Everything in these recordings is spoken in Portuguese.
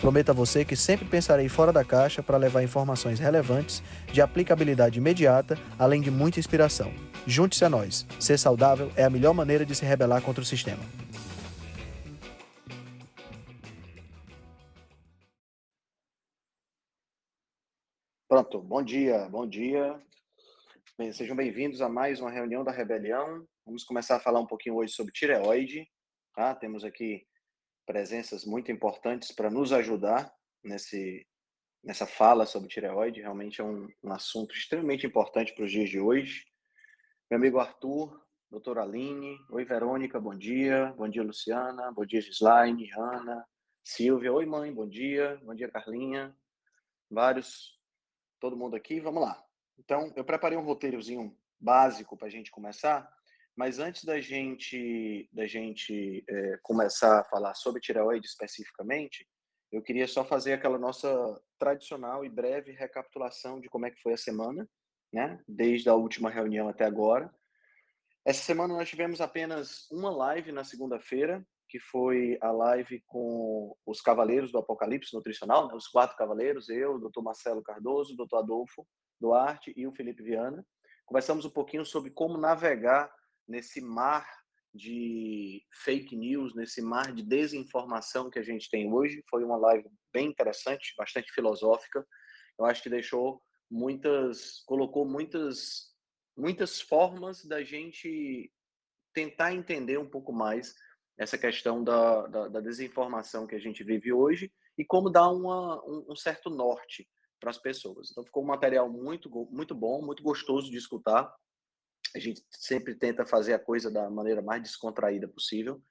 Prometo a você que sempre pensarei fora da caixa para levar informações relevantes, de aplicabilidade imediata, além de muita inspiração. Junte-se a nós. Ser saudável é a melhor maneira de se rebelar contra o sistema. Pronto, bom dia, bom dia. Bem, sejam bem-vindos a mais uma reunião da Rebelião. Vamos começar a falar um pouquinho hoje sobre tireoide. Tá? Temos aqui presenças muito importantes para nos ajudar nesse, nessa fala sobre tireoide. Realmente é um, um assunto extremamente importante para os dias de hoje. Meu amigo Arthur, doutora Aline, oi Verônica, bom dia. Bom dia, Luciana. Bom dia, Gislaine, Ana, Silvia. Oi, mãe, bom dia. Bom dia, Carlinha. Vários, todo mundo aqui. Vamos lá. Então, eu preparei um roteirozinho básico para a gente começar. Mas antes da gente, da gente é, começar a falar sobre tireoide especificamente, eu queria só fazer aquela nossa tradicional e breve recapitulação de como é que foi a semana, né? Desde a última reunião até agora. Essa semana nós tivemos apenas uma live na segunda-feira, que foi a live com os Cavaleiros do Apocalipse Nutricional, né? os quatro cavaleiros, eu, o doutor Marcelo Cardoso, o doutor Adolfo Duarte e o Felipe Viana. Conversamos um pouquinho sobre como navegar nesse mar de fake news, nesse mar de desinformação que a gente tem hoje. Foi uma live bem interessante, bastante filosófica. Eu acho que deixou muitas, colocou muitas, muitas formas da gente tentar entender um pouco mais essa questão da, da, da desinformação que a gente vive hoje e como dar uma, um, um certo norte para as pessoas. Então ficou um material muito, muito bom, muito gostoso de escutar. A gente sempre tenta fazer a coisa da maneira mais descontraída possível.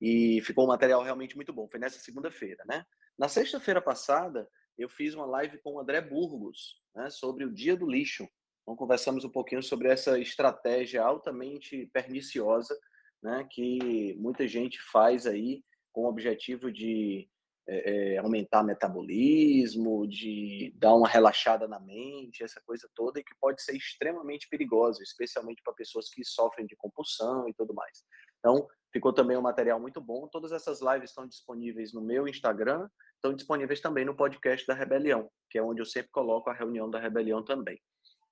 E ficou um material realmente muito bom. Foi nessa segunda-feira, né? Na sexta-feira passada, eu fiz uma live com o André Burgos, né, sobre o Dia do Lixo. Então, conversamos um pouquinho sobre essa estratégia altamente perniciosa, né, que muita gente faz aí com o objetivo de é, aumentar metabolismo, de dar uma relaxada na mente, essa coisa toda, e que pode ser extremamente perigosa, especialmente para pessoas que sofrem de compulsão e tudo mais. Então, ficou também um material muito bom. Todas essas lives estão disponíveis no meu Instagram, estão disponíveis também no podcast da Rebelião, que é onde eu sempre coloco a reunião da Rebelião também,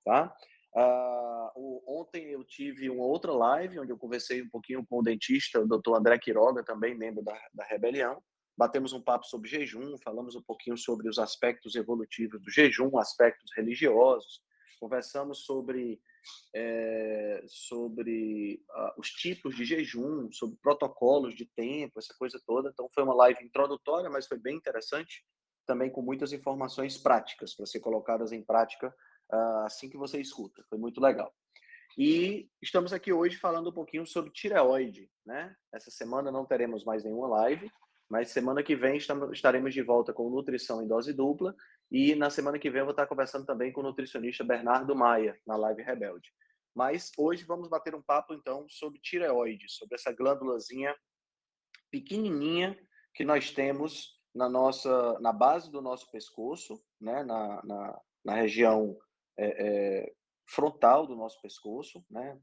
tá? Uh, ontem eu tive uma outra live onde eu conversei um pouquinho com o dentista, o Dr. André Quiroga, também membro da, da Rebelião, batemos um papo sobre jejum, falamos um pouquinho sobre os aspectos evolutivos do jejum, aspectos religiosos, conversamos sobre, é, sobre uh, os tipos de jejum, sobre protocolos de tempo, essa coisa toda. Então, foi uma live introdutória, mas foi bem interessante, também com muitas informações práticas para ser colocadas em prática uh, assim que você escuta. Foi muito legal. E estamos aqui hoje falando um pouquinho sobre tireoide, né? Essa semana não teremos mais nenhuma live, mas semana que vem estaremos de volta com nutrição em dose dupla. E na semana que vem eu vou estar conversando também com o nutricionista Bernardo Maia, na Live Rebelde. Mas hoje vamos bater um papo, então, sobre tireoide, sobre essa glândulazinha pequenininha que nós temos na nossa, na base do nosso pescoço, né, na, na, na região é, é, frontal do nosso pescoço, né,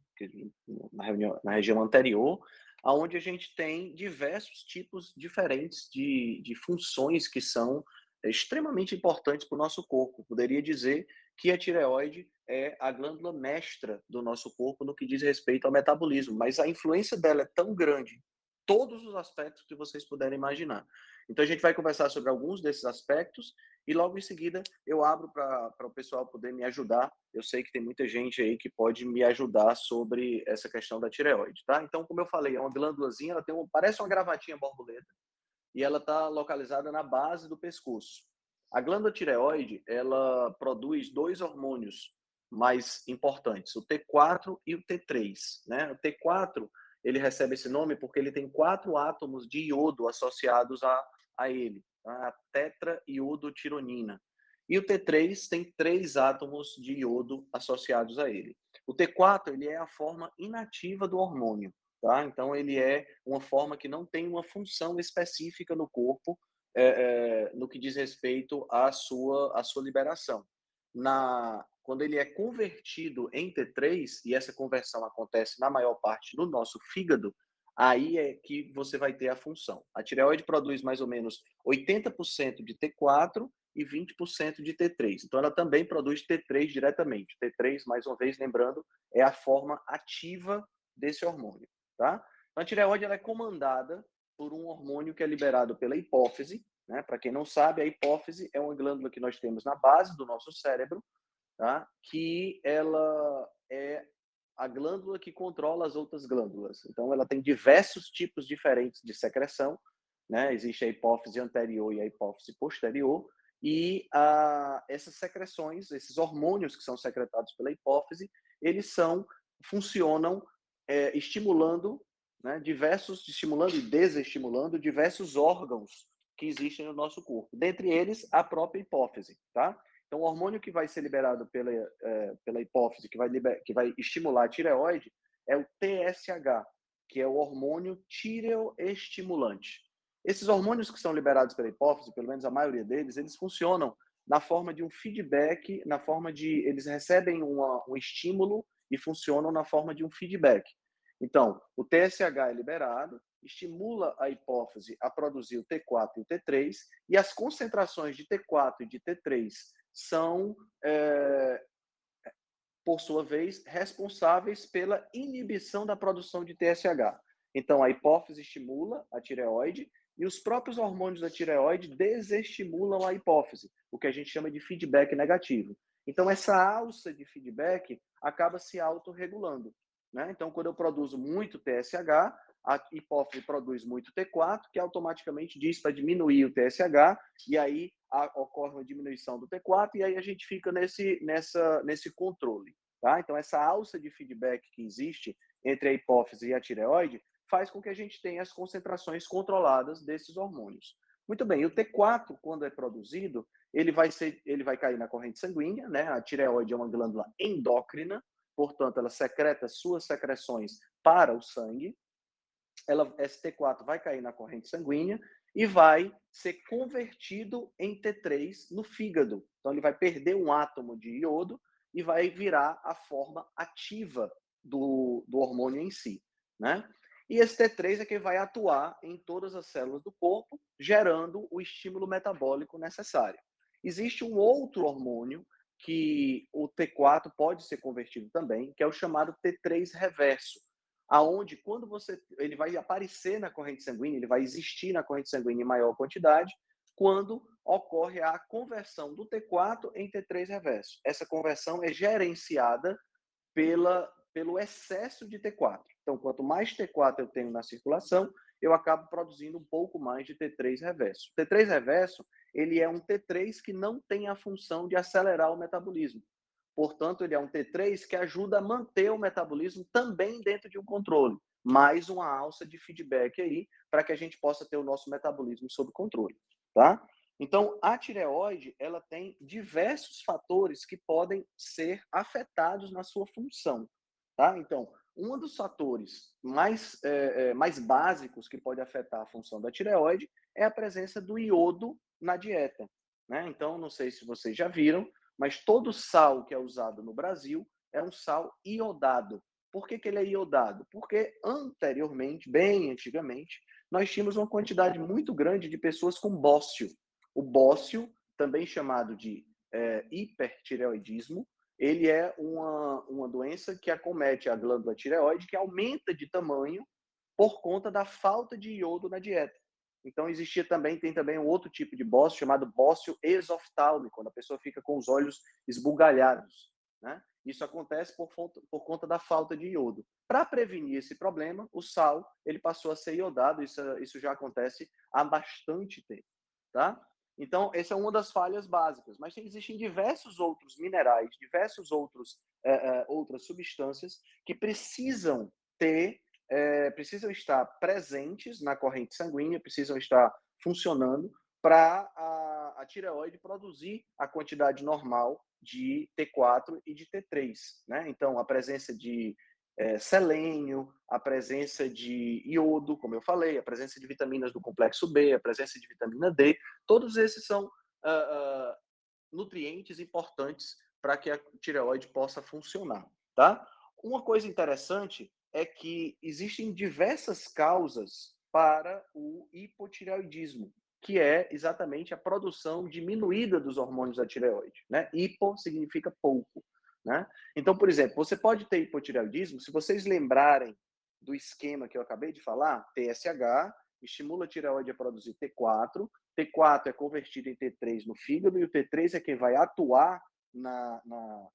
na, reunião, na região anterior, onde a gente tem diversos tipos diferentes de, de funções que são extremamente importantes para o nosso corpo. Poderia dizer que a tireoide é a glândula mestra do nosso corpo no que diz respeito ao metabolismo, mas a influência dela é tão grande, todos os aspectos que vocês puderem imaginar. Então a gente vai conversar sobre alguns desses aspectos e logo em seguida eu abro para o pessoal poder me ajudar. Eu sei que tem muita gente aí que pode me ajudar sobre essa questão da tireoide, tá? Então, como eu falei, é uma glândulazinha, ela tem um, parece uma gravatinha borboleta e ela está localizada na base do pescoço. A glândula tireoide, ela produz dois hormônios mais importantes, o T4 e o T3, né? O T4, ele recebe esse nome porque ele tem quatro átomos de iodo associados a, a ele a tetraiodotironina. E o T3 tem três átomos de iodo associados a ele. O T4 ele é a forma inativa do hormônio, tá? Então ele é uma forma que não tem uma função específica no corpo é, é, no que diz respeito à sua à sua liberação. Na quando ele é convertido em T3 e essa conversão acontece na maior parte no nosso fígado, aí é que você vai ter a função. A tireoide produz mais ou menos 80% de T4 e 20% de T3. Então, ela também produz T3 diretamente. T3, mais uma vez, lembrando, é a forma ativa desse hormônio. Tá? Então, a tireoide ela é comandada por um hormônio que é liberado pela hipófise. Né? Para quem não sabe, a hipófise é uma glândula que nós temos na base do nosso cérebro, tá? que ela é a glândula que controla as outras glândulas. Então, ela tem diversos tipos diferentes de secreção. Né? Existe a hipófise anterior e a hipófise posterior. E ah, essas secreções, esses hormônios que são secretados pela hipófise, eles são funcionam é, estimulando né, diversos, estimulando e desestimulando diversos órgãos que existem no nosso corpo. Dentre eles, a própria hipófise, tá? Então, o hormônio que vai ser liberado pela, é, pela hipófise, que vai, liber, que vai estimular a tireoide, é o TSH, que é o hormônio tireoestimulante. Esses hormônios que são liberados pela hipófise, pelo menos a maioria deles, eles funcionam na forma de um feedback, na forma de eles recebem uma, um estímulo e funcionam na forma de um feedback. Então, o TSH é liberado, estimula a hipófise a produzir o T4 e o T3, e as concentrações de T4 e de T3 são, é, por sua vez, responsáveis pela inibição da produção de TSH. Então, a hipófise estimula a tireoide e os próprios hormônios da tireoide desestimulam a hipófise, o que a gente chama de feedback negativo. Então, essa alça de feedback acaba se autorregulando. Né? Então, quando eu produzo muito TSH, a hipófise produz muito T4, que automaticamente diz para diminuir o TSH, e aí a, ocorre uma diminuição do T4, e aí a gente fica nesse, nessa, nesse controle. Tá? Então, essa alça de feedback que existe entre a hipófise e a tireoide faz com que a gente tenha as concentrações controladas desses hormônios. Muito bem, o T4, quando é produzido, ele vai, ser, ele vai cair na corrente sanguínea, né? A tireoide é uma glândula endócrina, portanto, ela secreta suas secreções para o sangue. Ela, ST4 vai cair na corrente sanguínea e vai ser convertido em T3 no fígado. Então, ele vai perder um átomo de iodo e vai virar a forma ativa do, do hormônio em si. Né? E esse T3 é que vai atuar em todas as células do corpo, gerando o estímulo metabólico necessário. Existe um outro hormônio que o T4 pode ser convertido também, que é o chamado T3 reverso, aonde quando você ele vai aparecer na corrente sanguínea, ele vai existir na corrente sanguínea em maior quantidade, quando ocorre a conversão do T4 em T3 reverso. Essa conversão é gerenciada pela pelo excesso de T4. Então, quanto mais T4 eu tenho na circulação, eu acabo produzindo um pouco mais de T3 reverso. O T3 reverso ele é um T3 que não tem a função de acelerar o metabolismo. Portanto, ele é um T3 que ajuda a manter o metabolismo também dentro de um controle. Mais uma alça de feedback aí para que a gente possa ter o nosso metabolismo sob controle, tá? Então, a tireoide, ela tem diversos fatores que podem ser afetados na sua função, tá? Então, um dos fatores mais, é, mais básicos que pode afetar a função da tireoide é a presença do iodo na dieta. Né? Então, não sei se vocês já viram, mas todo sal que é usado no Brasil é um sal iodado. Por que, que ele é iodado? Porque anteriormente, bem antigamente, nós tínhamos uma quantidade muito grande de pessoas com bócio. O bócio, também chamado de é, hipertireoidismo, ele é uma, uma doença que acomete a glândula tireoide, que aumenta de tamanho por conta da falta de iodo na dieta. Então existia também, tem também um outro tipo de bócio chamado bócio exoftálmico, quando a pessoa fica com os olhos esbugalhados. Né? Isso acontece por, por conta da falta de iodo. Para prevenir esse problema, o sal ele passou a ser iodado. Isso, isso já acontece há bastante tempo. Tá? Então, essa é uma das falhas básicas. Mas existem diversos outros minerais, diversos outros é, é, outras substâncias que precisam ter é, precisam estar presentes na corrente sanguínea, precisam estar funcionando para a, a tireoide produzir a quantidade normal de T4 e de T3. Né? Então, a presença de é, selênio, a presença de iodo, como eu falei, a presença de vitaminas do complexo B, a presença de vitamina D, todos esses são uh, uh, nutrientes importantes para que a tireoide possa funcionar. Tá? Uma coisa interessante é que existem diversas causas para o hipotireoidismo que é exatamente a produção diminuída dos hormônios da tireoide. Né? Hipo significa pouco. Né? Então, por exemplo, você pode ter hipotireoidismo, se vocês lembrarem do esquema que eu acabei de falar, TSH estimula a tireoide a produzir T4, T4 é convertido em T3 no fígado e o T3 é quem vai atuar na, na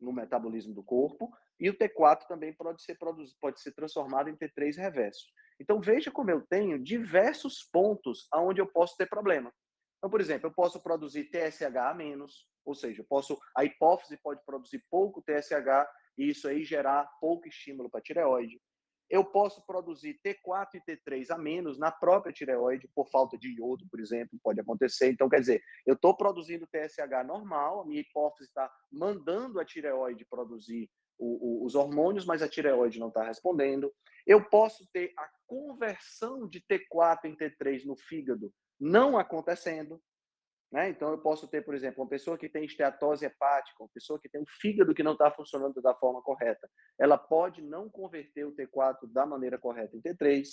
no metabolismo do corpo, e o T4 também pode ser, pode ser transformado em T3 reverso. Então, veja como eu tenho diversos pontos onde eu posso ter problema. Então, por exemplo, eu posso produzir TSH a menos, ou seja, eu posso, a hipófise pode produzir pouco TSH e isso aí gerar pouco estímulo para a tireoide. Eu posso produzir T4 e T3 a menos na própria tireoide, por falta de iodo, por exemplo, pode acontecer. Então, quer dizer, eu estou produzindo TSH normal, a minha hipófise está mandando a tireoide produzir o, o, os hormônios, mas a tireoide não está respondendo. Eu posso ter a conversão de T4 em T3 no fígado não acontecendo. Né? Então, eu posso ter, por exemplo, uma pessoa que tem esteatose hepática, uma pessoa que tem um fígado que não está funcionando da forma correta. Ela pode não converter o T4 da maneira correta em T3.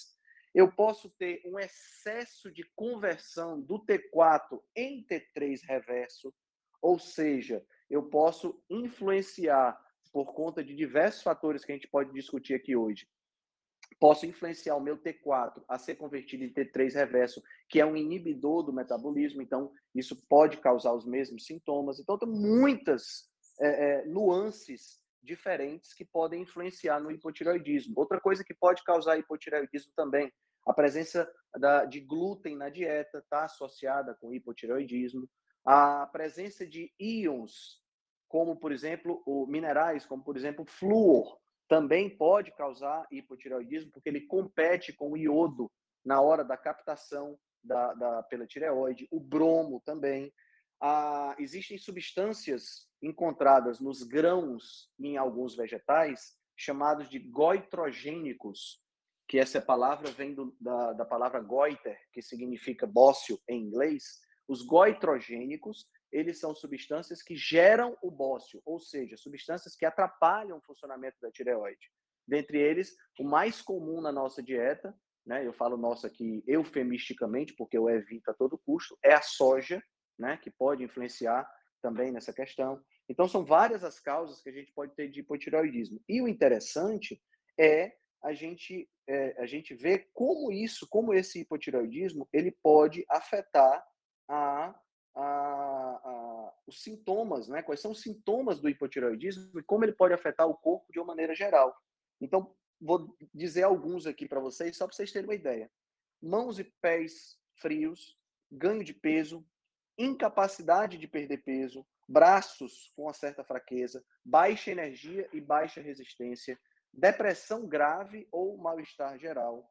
Eu posso ter um excesso de conversão do T4 em T3 reverso, ou seja, eu posso influenciar por conta de diversos fatores que a gente pode discutir aqui hoje, posso influenciar o meu T4 a ser convertido em T3 reverso, que é um inibidor do metabolismo, então isso pode causar os mesmos sintomas. Então, tem muitas é, é, nuances diferentes que podem influenciar no hipotireoidismo. Outra coisa que pode causar hipotireoidismo também, a presença da, de glúten na dieta está associada com hipotireoidismo, a presença de íons como, por exemplo, o minerais, como, por exemplo, flúor, também pode causar hipotireoidismo, porque ele compete com o iodo na hora da captação da, da pela tireoide, o bromo também. Ah, existem substâncias encontradas nos grãos em alguns vegetais chamados de goitrogênicos, que essa palavra vem do, da, da palavra goiter, que significa bócio em inglês. Os goitrogênicos eles são substâncias que geram o bócio, ou seja, substâncias que atrapalham o funcionamento da tireoide. Dentre eles, o mais comum na nossa dieta, né, eu falo nossa aqui eufemisticamente, porque eu evito a todo custo, é a soja, né, que pode influenciar também nessa questão. Então, são várias as causas que a gente pode ter de hipotireoidismo. E o interessante é a gente, é, a gente ver como isso, como esse hipotireoidismo, ele pode afetar a a, a, os sintomas, né? Quais são os sintomas do hipotireoidismo e como ele pode afetar o corpo de uma maneira geral. Então, vou dizer alguns aqui para vocês, só para vocês terem uma ideia. Mãos e pés frios, ganho de peso, incapacidade de perder peso, braços com uma certa fraqueza, baixa energia e baixa resistência, depressão grave ou mal-estar geral,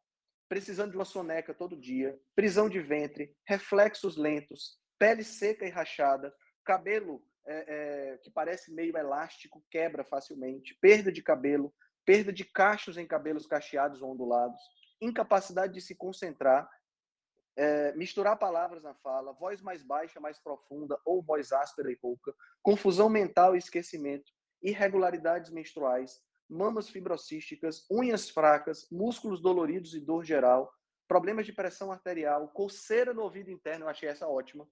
precisando de uma soneca todo dia, prisão de ventre, reflexos lentos, pele seca e rachada, cabelo é, é, que parece meio elástico, quebra facilmente, perda de cabelo, perda de cachos em cabelos cacheados ou ondulados, incapacidade de se concentrar, é, misturar palavras na fala, voz mais baixa, mais profunda ou voz áspera e rouca, confusão mental e esquecimento, irregularidades menstruais, mamas fibrocísticas, unhas fracas, músculos doloridos e dor geral, problemas de pressão arterial, coceira no ouvido interno, eu achei essa ótima,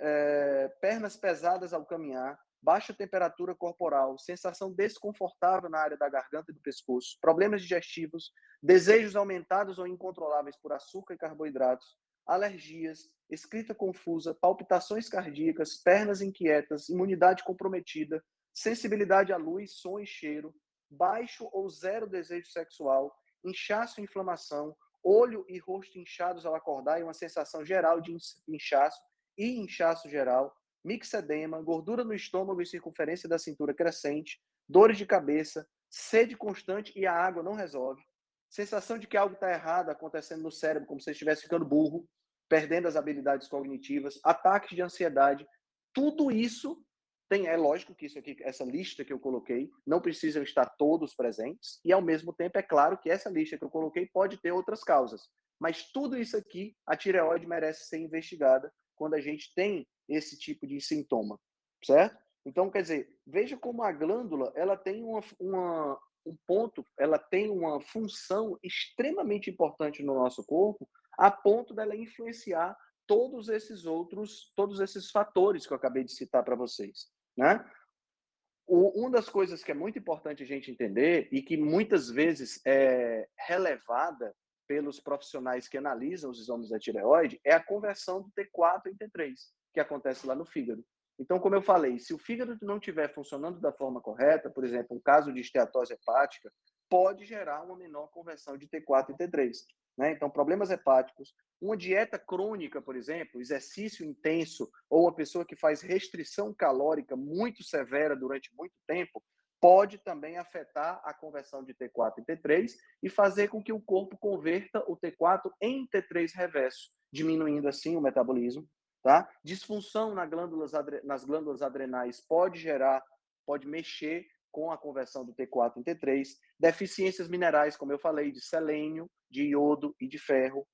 é, pernas pesadas ao caminhar, baixa temperatura corporal, sensação desconfortável na área da garganta e do pescoço, problemas digestivos, desejos aumentados ou incontroláveis por açúcar e carboidratos, alergias, escrita confusa, palpitações cardíacas, pernas inquietas, imunidade comprometida, sensibilidade à luz, som e cheiro, baixo ou zero desejo sexual, inchaço e inflamação, olho e rosto inchados ao acordar e uma sensação geral de inchaço e inchaço geral, mixedema, gordura no estômago e circunferência da cintura crescente, dores de cabeça, sede constante e a água não resolve, sensação de que algo está errado acontecendo no cérebro, como se estivesse ficando burro, perdendo as habilidades cognitivas, ataques de ansiedade, tudo isso tem, é lógico que isso aqui, essa lista que eu coloquei, não precisam estar todos presentes, e ao mesmo tempo é claro que essa lista que eu coloquei pode ter outras causas. Mas tudo isso aqui, a tireoide merece ser investigada quando a gente tem esse tipo de sintoma, certo? Então, quer dizer, veja como a glândula, ela tem uma, uma, um ponto, ela tem uma função extremamente importante no nosso corpo, a ponto dela influenciar todos esses outros, todos esses fatores que eu acabei de citar para vocês, né? O, uma das coisas que é muito importante a gente entender e que muitas vezes é relevada pelos profissionais que analisam os exames da tireoide é a conversão do T4 em T3, que acontece lá no fígado. Então, como eu falei, se o fígado não estiver funcionando da forma correta, por exemplo, um caso de esteatose hepática, pode gerar uma menor conversão de T4 em T3. Né? Então, problemas hepáticos, uma dieta crônica, por exemplo, exercício intenso, ou uma pessoa que faz restrição calórica muito severa durante muito tempo, pode também afetar a conversão de T4 em T3 e fazer com que o corpo converta o T4 em T3 reverso, diminuindo assim o metabolismo. Tá? Disfunção nas glândulas, nas glândulas adrenais pode gerar, pode mexer com a conversão do T4 em T3. Deficiências minerais, como eu falei, de selênio, de iodo e de ferro.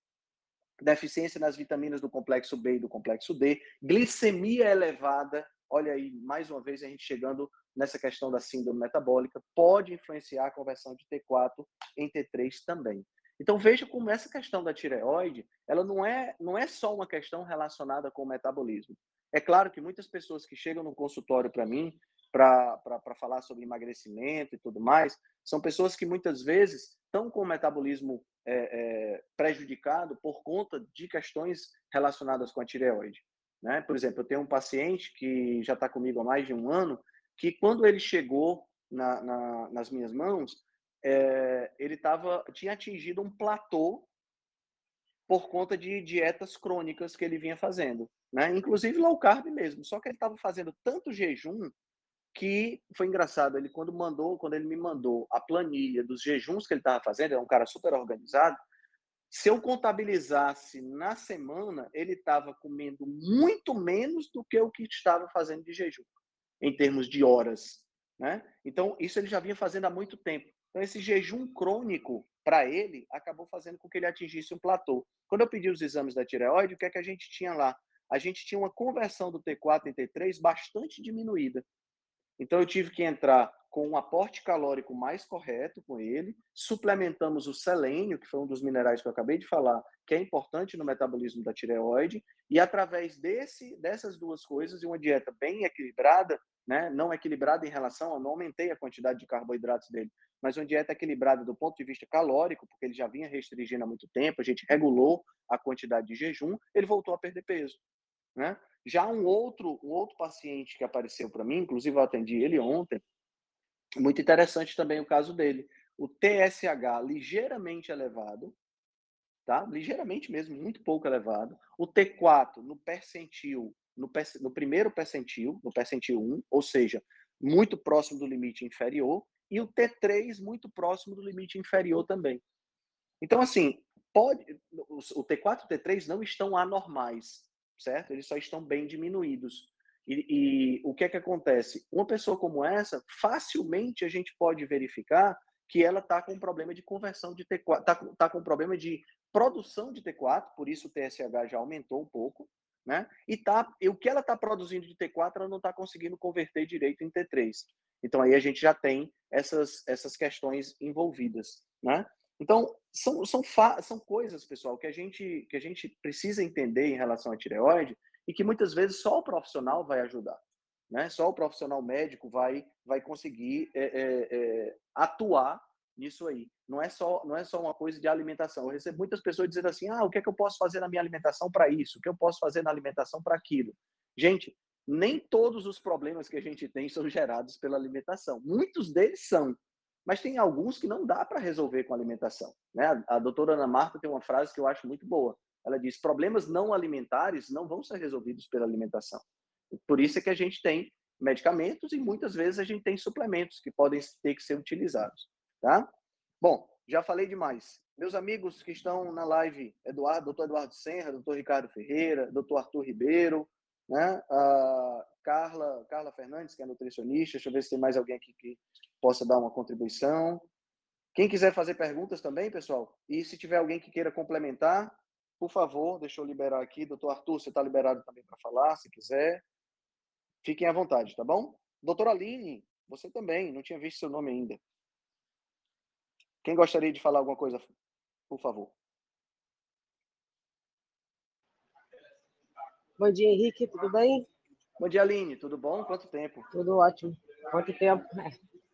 Deficiência nas vitaminas do complexo B e do complexo D. Glicemia elevada. Olha aí, mais uma vez a gente chegando nessa questão da síndrome metabólica, pode influenciar a conversão de T4 em T3 também. Então veja como essa questão da tireoide, ela não é, não é só uma questão relacionada com o metabolismo. É claro que muitas pessoas que chegam no consultório para mim para falar sobre emagrecimento e tudo mais, são pessoas que muitas vezes estão com o metabolismo é, é, prejudicado por conta de questões relacionadas com a tireoide. Né? Por exemplo, eu tenho um paciente que já está comigo há mais de um ano, que quando ele chegou na, na, nas minhas mãos, é, ele tava, tinha atingido um platô por conta de dietas crônicas que ele vinha fazendo, né? Inclusive low carb mesmo. Só que ele estava fazendo tanto jejum que foi engraçado. Ele quando mandou, quando ele me mandou a planilha dos jejuns que ele estava fazendo, é um cara super organizado. Se eu contabilizasse na semana, ele estava comendo muito menos do que o que estava fazendo de jejum, em termos de horas, né? Então isso ele já vinha fazendo há muito tempo. Então, esse jejum crônico, para ele, acabou fazendo com que ele atingisse um platô. Quando eu pedi os exames da tireoide, o que é que a gente tinha lá? A gente tinha uma conversão do T4 em T3 bastante diminuída. Então, eu tive que entrar com um aporte calórico mais correto com ele, suplementamos o selênio, que foi um dos minerais que eu acabei de falar, que é importante no metabolismo da tireoide, e através desse, dessas duas coisas e uma dieta bem equilibrada, né, não equilibrada em relação, eu não aumentei a quantidade de carboidratos dele, mas uma dieta equilibrada do ponto de vista calórico, porque ele já vinha restringindo há muito tempo, a gente regulou a quantidade de jejum, ele voltou a perder peso. Né? Já um outro, um outro paciente que apareceu para mim, inclusive eu atendi ele ontem, muito interessante também o caso dele. O TSH ligeiramente elevado, tá? Ligeiramente mesmo, muito pouco elevado. O T4 no percentil, no, no primeiro percentil, no percentil 1, ou seja, muito próximo do limite inferior, e o T3 muito próximo do limite inferior também. Então, assim, pode, o T4 e o T3 não estão anormais, certo? Eles só estão bem diminuídos. E, e, o que é que acontece? Uma pessoa como essa, facilmente a gente pode verificar que ela está com problema de conversão de T4, está tá com problema de produção de T4, por isso o TSH já aumentou um pouco, né? E, tá, e o que ela está produzindo de T4, ela não está conseguindo converter direito em T3. Então aí a gente já tem essas, essas questões envolvidas, né? Então, são, são, são coisas, pessoal, que a, gente, que a gente precisa entender em relação à tireoide e que muitas vezes só o profissional vai ajudar. Né? Só o profissional médico vai, vai conseguir é, é, é, atuar nisso aí. Não é só não é só uma coisa de alimentação. Eu recebo muitas pessoas dizendo assim: "Ah, o que é que eu posso fazer na minha alimentação para isso? O que eu posso fazer na alimentação para aquilo?". Gente, nem todos os problemas que a gente tem são gerados pela alimentação. Muitos deles são, mas tem alguns que não dá para resolver com alimentação. Né? A, a doutora Ana Marta tem uma frase que eu acho muito boa. Ela diz: problemas não alimentares não vão ser resolvidos pela alimentação. Por isso é que a gente tem medicamentos e muitas vezes a gente tem suplementos que podem ter que ser utilizados. Tá? Bom, já falei demais. meus amigos que estão na live, Eduardo, doutor Eduardo Senra, doutor Ricardo Ferreira, doutor Arthur Ribeiro, né? Carla, Carla Fernandes, que é nutricionista. Deixa eu ver se tem mais alguém aqui que possa dar uma contribuição. Quem quiser fazer perguntas também, pessoal, e se tiver alguém que queira complementar, por favor, deixa eu liberar aqui. Doutor Arthur, você está liberado também para falar, se quiser. Fiquem à vontade, tá bom? Doutora Aline, você também, não tinha visto seu nome ainda. Quem gostaria de falar alguma coisa, por favor? Bom dia, Henrique, tudo bem? Bom dia, Aline, tudo bom? Quanto tempo? Tudo ótimo. Quanto tempo?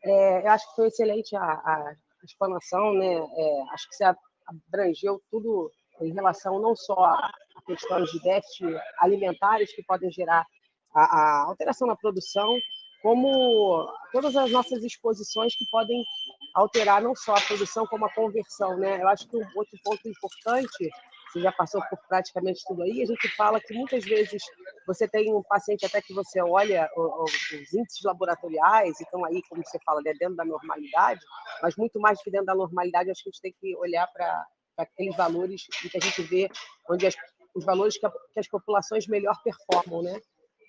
É, eu acho que foi excelente a, a explanação, né? É, acho que você abrangeu tudo em relação não só a questões de déficit alimentares que podem gerar a, a alteração na produção, como todas as nossas exposições que podem alterar não só a produção como a conversão, né? Eu acho que um outro ponto importante você já passou por praticamente tudo aí, a gente fala que muitas vezes você tem um paciente até que você olha os índices laboratoriais, então aí, como você fala, né, dentro da normalidade, mas muito mais que dentro da normalidade, acho que a gente tem que olhar para aqueles valores que a gente vê onde as, os valores que, a, que as populações melhor performam, né?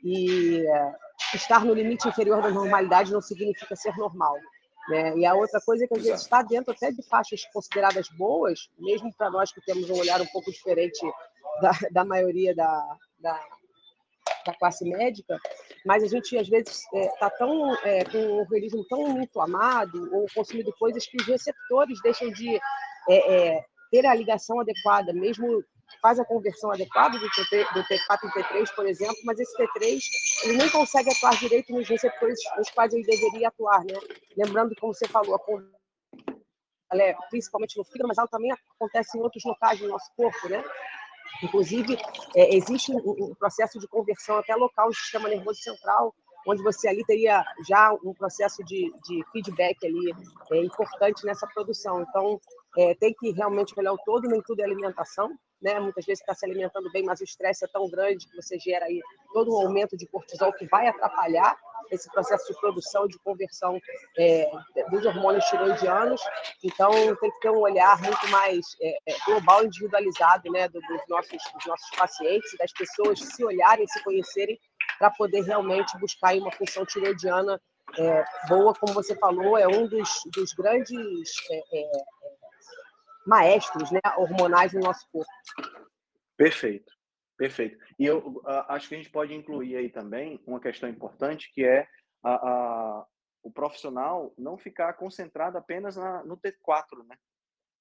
E uh, estar no limite inferior da normalidade não significa ser normal. Né? E a outra coisa é que às vezes está dentro até de faixas consideradas boas, mesmo para nós que temos um olhar um pouco diferente da, da maioria da, da, da, classe médica, mas a gente às vezes está é, tá tão é, com um organismo tão inflamado ou consumindo coisas que os receptores deixam de é, é ter a ligação adequada, mesmo faz a conversão adequada do, do T4 e T3, por exemplo, mas esse T3 ele nem consegue atuar direito nos receptores nos quais ele deveria atuar, né? Lembrando, como você falou, ela é principalmente no fígado, mas ela também acontece em outros locais do nosso corpo, né? Inclusive, é, existe um, um, processo de conversão até local do sistema nervoso central, onde você ali teria já um processo de, de feedback ali é, importante nessa produção. Então, é, tem que realmente olhar o todo, nem tudo é alimentação, né? Muitas vezes está se alimentando bem, mas o estresse é tão grande que você gera aí todo um aumento de cortisol que vai atrapalhar esse processo de produção, de conversão é, dos hormônios tiroidianos. Então, tem que ter um olhar muito mais é, é global, individualizado, né, dos nossos, dos nossos pacientes das pessoas se olharem, se conhecerem, para poder realmente buscar uma função tiroidiana é, boa, como você falou, é um dos, dos grandes é, é, maestros né, hormonais no nosso corpo. Perfeito, perfeito. E eu uh, acho que a gente pode incluir aí também uma questão importante, que é a, a o profissional não ficar concentrado apenas na, no T4, né?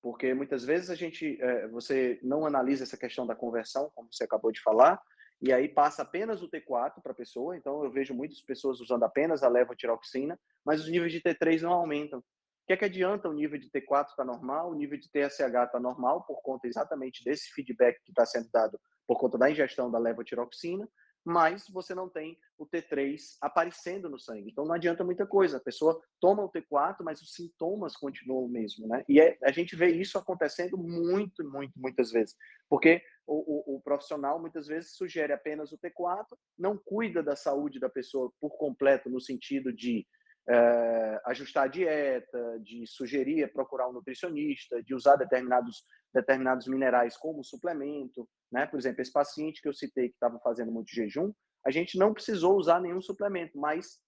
Porque muitas vezes a gente, é, você não analisa essa questão da conversão, como você acabou de falar, e aí passa apenas o T4 para a pessoa. Então eu vejo muitas pessoas usando apenas a levotiroxina, mas os níveis de T3 não aumentam. O que é que adianta o nível de T4 estar tá normal, o nível de TSH está normal, por conta exatamente desse feedback que está sendo dado por conta da ingestão da levotiroxina, mas você não tem o T3 aparecendo no sangue. Então não adianta muita coisa. A pessoa toma o T4, mas os sintomas continuam o mesmo, né? E é, a gente vê isso acontecendo muito, muito, muitas vezes. Porque o, o, o, profissional muitas vezes sugere apenas o T4, não cuida da saúde da pessoa por completo, no sentido de é, ajustar a dieta, de sugerir procurar um nutricionista, de usar determinados, determinados minerais como suplemento. Né? Por exemplo, esse paciente que eu citei que estava fazendo muito jejum, a gente não precisou usar nenhum suplemento, mas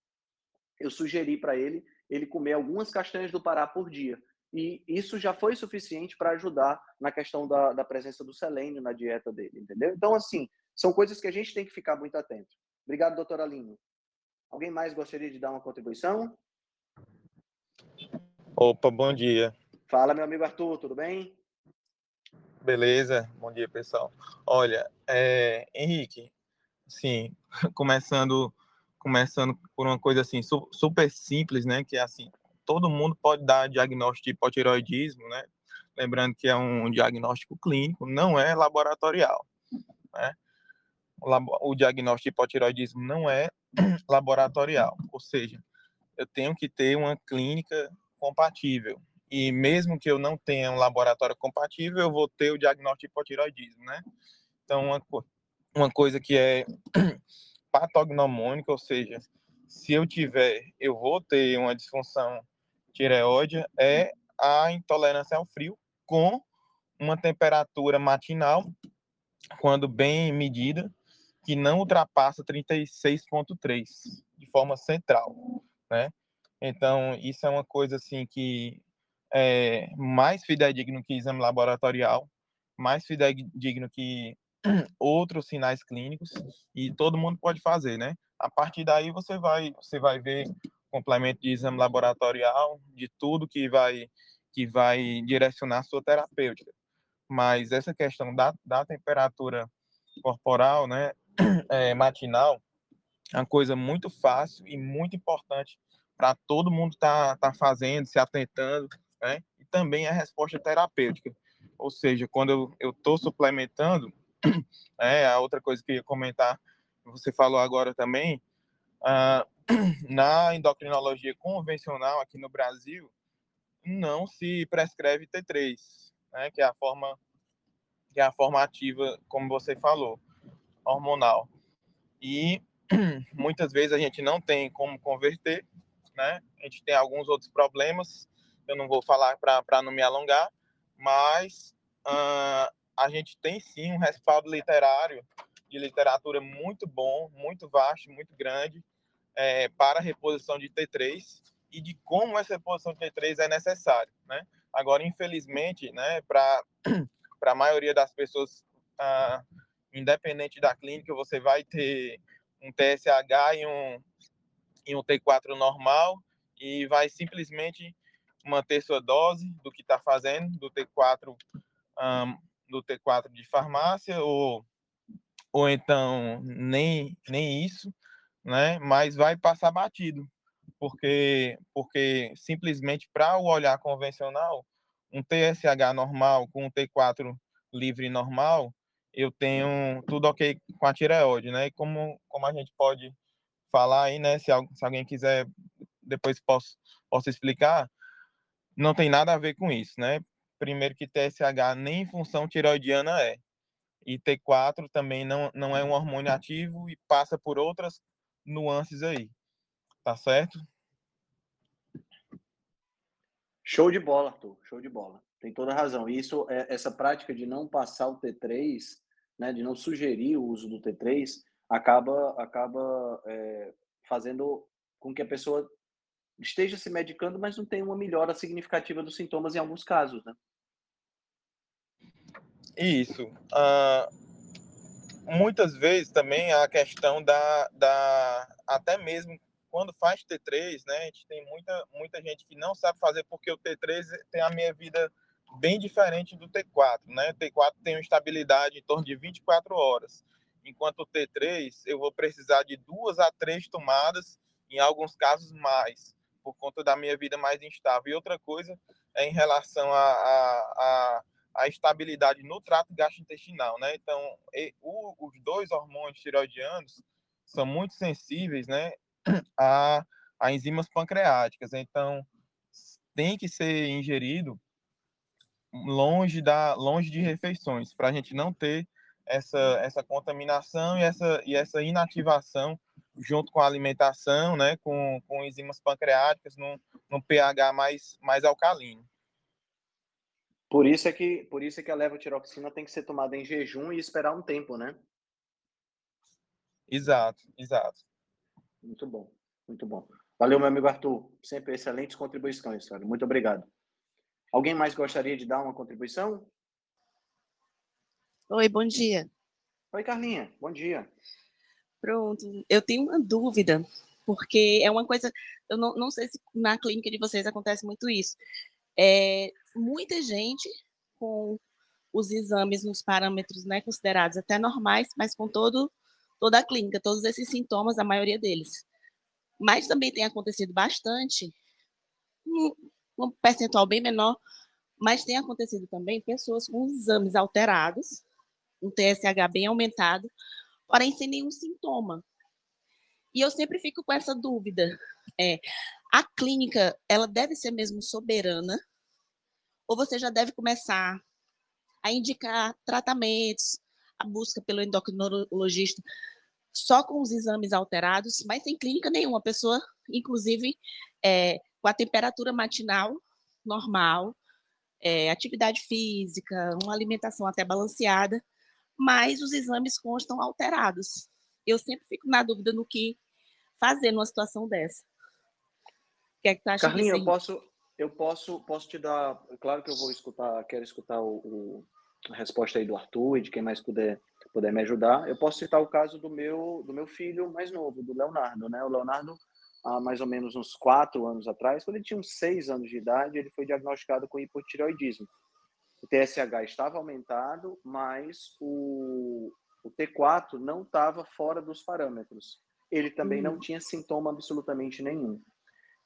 eu sugeri para ele ele comer algumas castanhas do Pará por dia. E isso já foi suficiente para ajudar na questão da, da presença do selênio na dieta dele, entendeu? Então, assim, são coisas que a gente tem que ficar muito atento. Obrigado, doutora Aline. Alguém mais gostaria de dar uma contribuição? Opa, bom dia. Fala, meu amigo Arthur, tudo bem? Beleza, bom dia, pessoal. Olha, é, Henrique, sim, começando, começando por uma coisa assim super simples, né? Que é assim, todo mundo pode dar diagnóstico de hipotiroidismo, né? Lembrando que é um diagnóstico clínico, não é laboratorial, né? O, diagnóstico de hipotiroidismo não é laboratorial, ou seja, eu tenho que ter uma clínica compatível. E mesmo que eu não tenha um laboratório compatível, eu vou ter o diagnóstico de hipotiroidismo, né? Então, uma, uma coisa que é patognomônica, ou seja, se eu tiver, eu vou ter uma disfunção tireoide, é a intolerância ao frio com uma temperatura matinal, quando bem medida, que não ultrapassa 36,3 de forma central, né? Então, isso é uma coisa assim que é mais fidedigno que exame laboratorial, mais fidedigno que outros sinais clínicos e todo mundo pode fazer, né? A partir daí você vai você vai ver complemento de exame laboratorial, de tudo que vai que vai direcionar a sua terapêutica. Mas essa questão da, da temperatura corporal, né, é, matinal, é uma coisa muito fácil e muito importante para todo mundo tá, tá fazendo, se atentando, né? E também a resposta terapêutica. Ou seja, quando eu estou suplementando, é, a outra coisa que eu ia comentar, você falou agora também, uh, na endocrinologia convencional aqui no Brasil, não se prescreve T3, né, que é a forma que é a forma ativa, como você falou, hormonal. E muitas vezes a gente não tem como converter, né? A gente tem alguns outros problemas, eu não vou falar para não me alongar, mas uh, a gente tem sim um respaldo literário de literatura muito bom, muito vasto, muito grande é, para a reposição de T3 e de como essa reposição de T3 é necessária, né? Agora, infelizmente, né, para a maioria das pessoas, ah, independente da clínica, você vai ter um TSH e um, e um T4 normal e vai simplesmente manter sua dose do que está fazendo, do T4 um, do T4 de farmácia ou ou então nem nem isso, né? Mas vai passar batido, porque porque simplesmente para o olhar convencional, um TSH normal com um T4 livre normal, eu tenho tudo ok com a tireoide, né? E como como a gente pode falar aí, né? Se, se alguém quiser depois posso posso explicar, não tem nada a ver com isso, né? Primeiro que TSH nem função tiroidiana é. E T4 também não, não é um hormônio ativo e passa por outras nuances aí. Tá certo? Show de bola, Arthur. Show de bola. Tem toda razão. E isso, é, essa prática de não passar o T3, né, de não sugerir o uso do T3, acaba, acaba é, fazendo com que a pessoa esteja se medicando, mas não tenha uma melhora significativa dos sintomas em alguns casos, né? Isso. Uh, muitas vezes também a questão da, da até mesmo quando faz T3, né, a gente tem muita, muita gente que não sabe fazer porque o T3 tem a minha vida bem diferente do T4, né? O T4 tem uma estabilidade em torno de 24 horas, enquanto o T3 eu vou precisar de duas a três tomadas, em alguns casos mais, por conta da minha vida mais instável. E outra coisa é em relação à a, a, a, estabilidade no trato gastrointestinal, né? Então, e, o, os dois hormônios tiroidianos são muito sensíveis, né, a, a enzimas pancreáticas. Então, tem que ser ingerido longe da longe de refeições para a gente não ter essa essa contaminação e essa e essa inativação junto com a alimentação, né, com, com enzimas pancreáticas num, num pH mais mais alcalino. Por isso é que por isso é que a levotiroxina tem que ser tomada em jejum e esperar um tempo, né? Exato, exato. Muito bom, muito bom. Valeu, meu amigo Arthur. Sempre excelentes contribuições, cara. Muito obrigado. Alguém mais gostaria de dar uma contribuição? Oi, bom dia. Oi, Carlinha, bom dia. Pronto, eu tenho uma dúvida, porque é uma coisa, eu não, não sei se na clínica de vocês acontece muito isso. É, muita gente com os exames nos parâmetros né, considerados até normais, mas com todo, toda a clínica, todos esses sintomas, a maioria deles. Mas também tem acontecido bastante, um percentual bem menor, mas tem acontecido também pessoas com exames alterados, um TSH bem aumentado, porém sem nenhum sintoma. E eu sempre fico com essa dúvida: é, a clínica ela deve ser mesmo soberana, ou você já deve começar a indicar tratamentos, a busca pelo endocrinologista só com os exames alterados, mas sem clínica nenhuma. A pessoa, inclusive, é, com a temperatura matinal normal, é, atividade física, uma alimentação até balanceada, mas os exames constam alterados. Eu sempre fico na dúvida no que fazer numa situação dessa. O que é que tu acha Carlinha, eu posso, eu posso, posso te dar. Claro que eu vou escutar, quero escutar o, o, a resposta aí do Arthur e de quem mais puder, puder me ajudar. Eu posso citar o caso do meu, do meu filho mais novo, do Leonardo, né? O Leonardo, há mais ou menos uns quatro anos atrás, quando ele tinha uns seis anos de idade, ele foi diagnosticado com hipotireoidismo. O TSH estava aumentado, mas o, o T4 não estava fora dos parâmetros. Ele também não tinha sintoma absolutamente nenhum.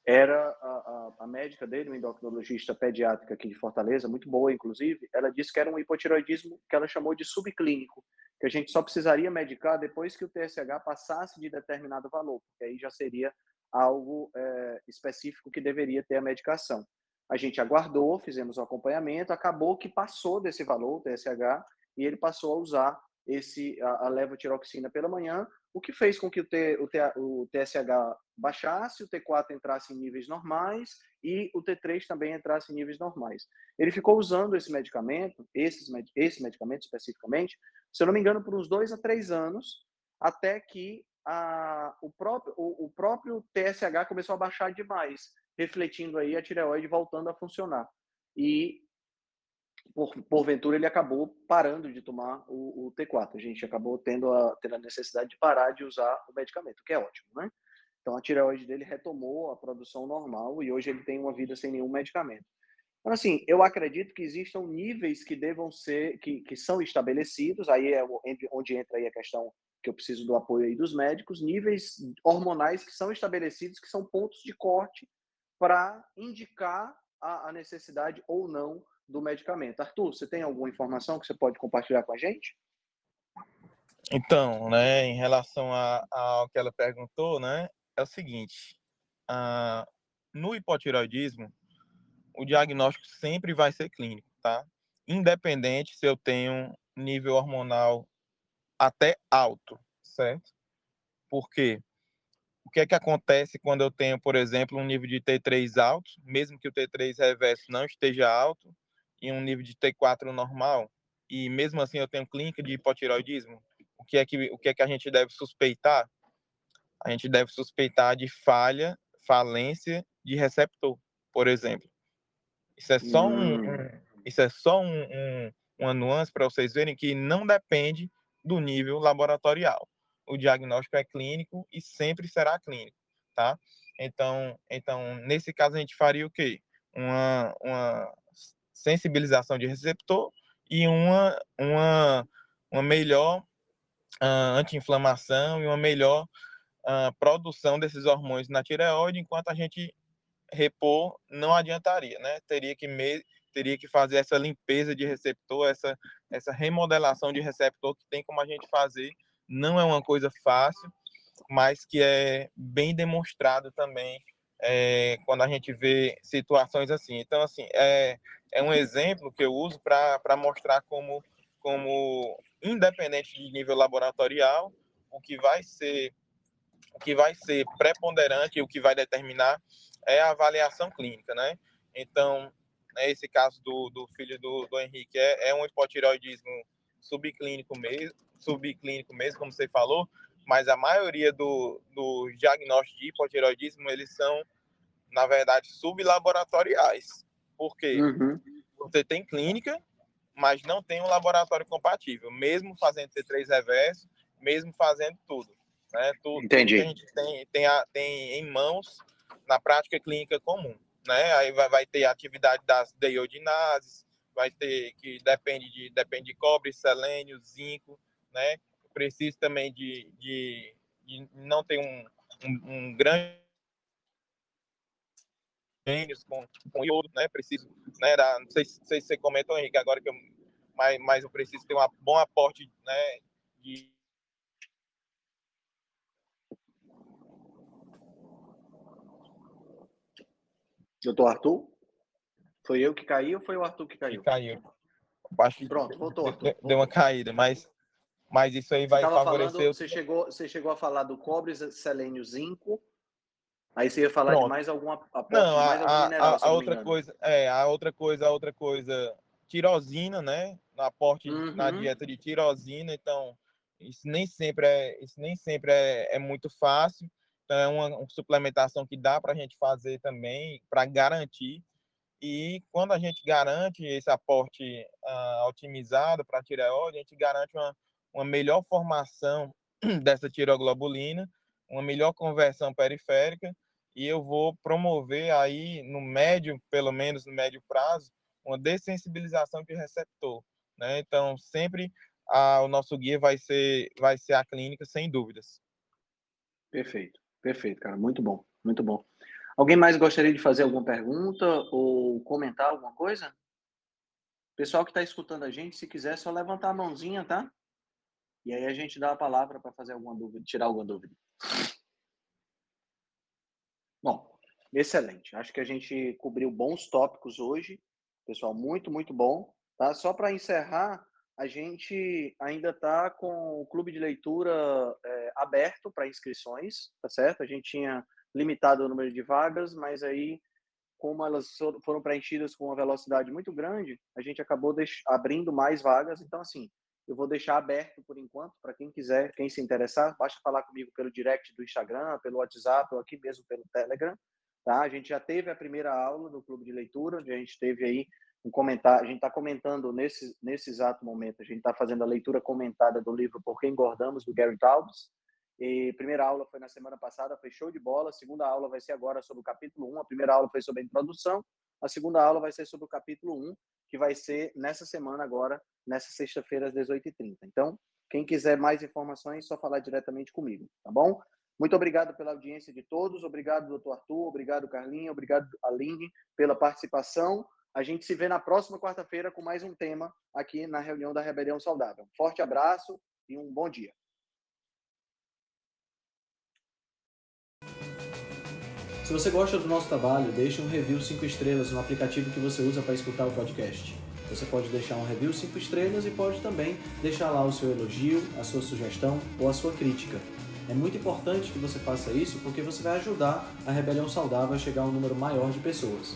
Era a, a, a, médica dele, uma endocrinologista pediátrica aqui de Fortaleza, muito boa, inclusive, ela disse que era um hipotiroidismo que ela chamou de subclínico, que a gente só precisaria medicar depois que o TSH passasse de determinado valor, porque aí já seria algo é, específico que deveria ter a medicação. A gente aguardou, fizemos o acompanhamento, acabou que passou desse valor, o TSH, e ele passou a usar esse a, a levotiroxina pela manhã, o que fez com que o, T, o, T, o TSH baixasse, o T4 entrasse em níveis normais e o T3 também entrasse em níveis normais. Ele ficou usando esse medicamento, esses, esse medicamento especificamente, se eu não me engano, por uns dois a três anos, até que a, o, próprio, o, o próprio TSH começou a baixar demais, refletindo aí a tireoide voltando a funcionar. E por, porventura ele acabou parando de tomar o, o, T4. A gente acabou tendo a, tendo a necessidade de parar de usar o medicamento, o que é ótimo, né? Então a tireoide dele retomou a produção normal e hoje ele tem uma vida sem nenhum medicamento. Então, assim, eu acredito que existam níveis que devam ser, que, que são estabelecidos, aí é onde entra aí a questão que eu preciso do apoio aí dos médicos, níveis hormonais que são estabelecidos, que são pontos de corte para indicar a, a necessidade ou não do medicamento. Arthur, você tem alguma informação que você pode compartilhar com a gente? Então, né, em relação a, ao que ela perguntou, né, é o seguinte: a, no hipotiroidismo, o diagnóstico sempre vai ser clínico, tá? Independente se eu tenho nível hormonal até alto, certo? Por quê? O que é que acontece quando eu tenho, por exemplo, um nível de T3 alto, mesmo que o T3 reverso não esteja alto, em um nível de T4 normal e mesmo assim eu tenho clínica de hipotiroidismo, o que é que o que é que a gente deve suspeitar? A gente deve suspeitar de falha, falência de receptor, por exemplo. Isso é só um, um hum. isso é só um, um, uma nuance para vocês verem que não depende do nível laboratorial. O diagnóstico é clínico e sempre será clínico, tá? Então, então nesse caso a gente faria o quê? Uma, uma sensibilização de receptor e uma, uma, uma melhor uh, anti-inflamação e uma melhor uh, produção desses hormônios na tireoide, enquanto a gente repor não adiantaria, né? Teria que teria que fazer essa limpeza de receptor, essa essa remodelação de receptor que tem como a gente fazer, não é uma coisa fácil, mas que é bem demonstrado também é, quando a gente vê situações assim. Então, assim, é, é um exemplo que eu uso para mostrar como, como, independente de nível laboratorial, o que vai ser o que vai ser preponderante o que vai determinar é a avaliação clínica, né? Então, né, esse caso do, do filho do, do Henrique é, é um hipotireoidismo subclínico mesmo, subclínico mesmo, como você falou, mas a maioria do, do diagnóstico de hipotireoidismo, eles são, na verdade, sublaboratoriais. Porque uhum. você tem clínica, mas não tem um laboratório compatível, mesmo fazendo T3 reverso, mesmo fazendo tudo. Né? Tudo, Entendi. Que a gente tem, tem, a, tem em mãos na prática clínica comum. Né? Aí vai, vai ter atividade das deiodinases, vai ter que depende de, depende de cobre, selênio, zinco, né? Preciso também de, de, de não ter um, um, um grande com, com iodo, né? Preciso, né? Da, não sei, sei se você comentou, Henrique, agora que eu, mas, mas eu preciso ter um bom aporte, né? De Doutor Arthur? Foi eu que caí ou foi o Arthur que caiu? Que caiu. Baixo, Pronto, voltou, Arthur. Deu, deu uma caída, mas, mas isso aí vai favorecer... Falando, você, chegou, você chegou a falar do cobre, selênio, zinco, Aí você ia falar Pronto. de mais alguma aporte, Não, a, mais a, mineral, a, a outra coisa, é, a outra coisa, a outra coisa, tirosina, né? Aporte na Uhum. dieta de tirosina, então isso nem sempre é, isso nem sempre é, é muito fácil. Então é uma, suplementação que dá para a gente fazer também para garantir. E quando a gente garante esse aporte ah, otimizado para a tireoide, a gente garante uma, uma melhor formação dessa tiroglobulina, uma melhor conversão periférica e eu vou promover aí no médio, pelo menos no médio prazo, uma dessensibilização de receptor, né? Então, sempre a, o nosso guia vai ser vai ser a clínica sem dúvidas. Perfeito, perfeito, cara. Muito bom, muito bom. Alguém mais gostaria de fazer alguma pergunta ou comentar alguma coisa? Pessoal que está escutando a gente, se quiser, é só levantar a mãozinha, tá? E aí a gente dá a palavra para fazer alguma dúvida, tirar alguma dúvida. Bom, excelente. Acho que a gente cobriu bons tópicos hoje. Pessoal, muito, muito bom. Tá? Só para encerrar, a gente ainda está com o clube de leitura é, aberto para inscrições, tá certo? A gente tinha limitado o número de vagas, mas aí, como elas foram preenchidas com uma velocidade muito grande, a gente acabou abrindo mais vagas. Então, assim, eu vou deixar aberto por enquanto para quem quiser, quem se interessar, basta falar comigo pelo direct do Instagram, pelo WhatsApp ou aqui mesmo pelo Telegram. Tá? A gente já teve a primeira aula no clube de leitura, onde a gente teve aí um comentário, a gente está comentando nesse, nesse exato momento, a gente está fazendo a leitura comentada do livro Por que Engordamos, do Gary Taubes. E primeira aula foi na semana passada, foi show de bola. Segunda aula vai ser agora sobre o capítulo 1. A primeira aula foi sobre a introdução. A segunda aula vai ser sobre o capítulo 1, que vai ser nessa semana agora, nessa sexta-feira, às 18h30. Então, quem quiser mais informações, é só falar diretamente comigo, tá bom? Muito obrigado pela audiência de todos. Obrigado, doutor Arthur. Obrigado, Carlinha. Obrigado, Aline, pela participação. A gente se vê na próxima quarta-feira com mais um tema aqui na reunião da Rebelião Saudável. Forte abraço e um bom dia. Se você gosta do nosso trabalho, deixe um review 5 estrelas no aplicativo que você usa para escutar o podcast. Você pode deixar um review 5 estrelas e pode também deixar lá o seu elogio, a sua sugestão ou a sua crítica. É muito importante que você faça isso porque você vai ajudar a Rebelião Saudável a chegar a um número maior de pessoas.